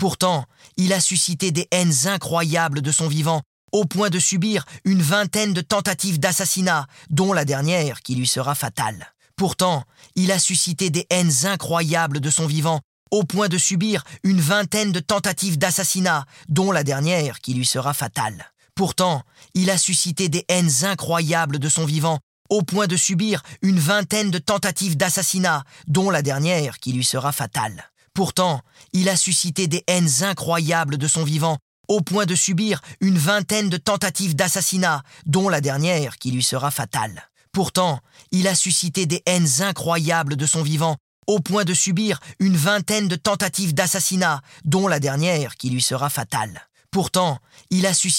Pourtant, il a suscité des haines incroyables de son vivant, au point de subir une vingtaine de tentatives d'assassinat, dont la dernière qui lui sera fatale. Pourtant, il a suscité des haines incroyables de son vivant, au point de subir une vingtaine de tentatives d'assassinat, dont la dernière qui lui sera fatale. Pourtant, il a suscité des haines incroyables de son vivant, au point de subir une vingtaine de tentatives d'assassinat, dont la dernière qui lui sera fatale. Pourtant, il a suscité des haines incroyables de son vivant, au point de subir une vingtaine de tentatives d'assassinat, dont la dernière qui lui sera fatale. Pourtant, il a suscité des haines incroyables de son vivant, au point de subir une vingtaine de tentatives d'assassinat, dont la dernière qui lui sera fatale. Pourtant, il a suscité